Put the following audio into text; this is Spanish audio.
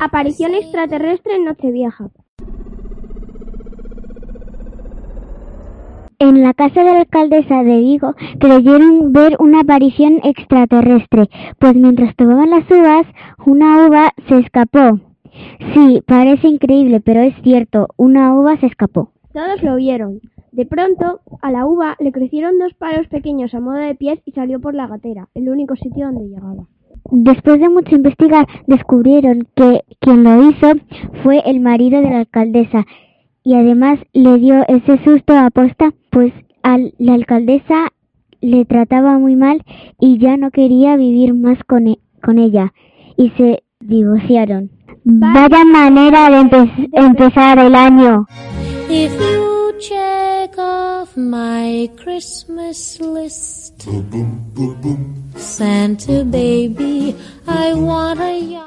Aparición extraterrestre en Nochevieja. En la casa de la alcaldesa de Vigo creyeron ver una aparición extraterrestre, pues mientras tomaban las uvas, una uva se escapó. Sí, parece increíble, pero es cierto, una uva se escapó. Todos lo vieron. De pronto, a la uva le crecieron dos palos pequeños a modo de pies y salió por la gatera, el único sitio donde llegaba. Después de mucho investigar, descubrieron que quien lo hizo fue el marido de la alcaldesa y además le dio ese susto a posta, pues a la alcaldesa le trataba muy mal y ya no quería vivir más con, e- con ella y se divorciaron. Vaya manera de empe- empezar el año. My Christmas list, Santa baby, I want a yacht.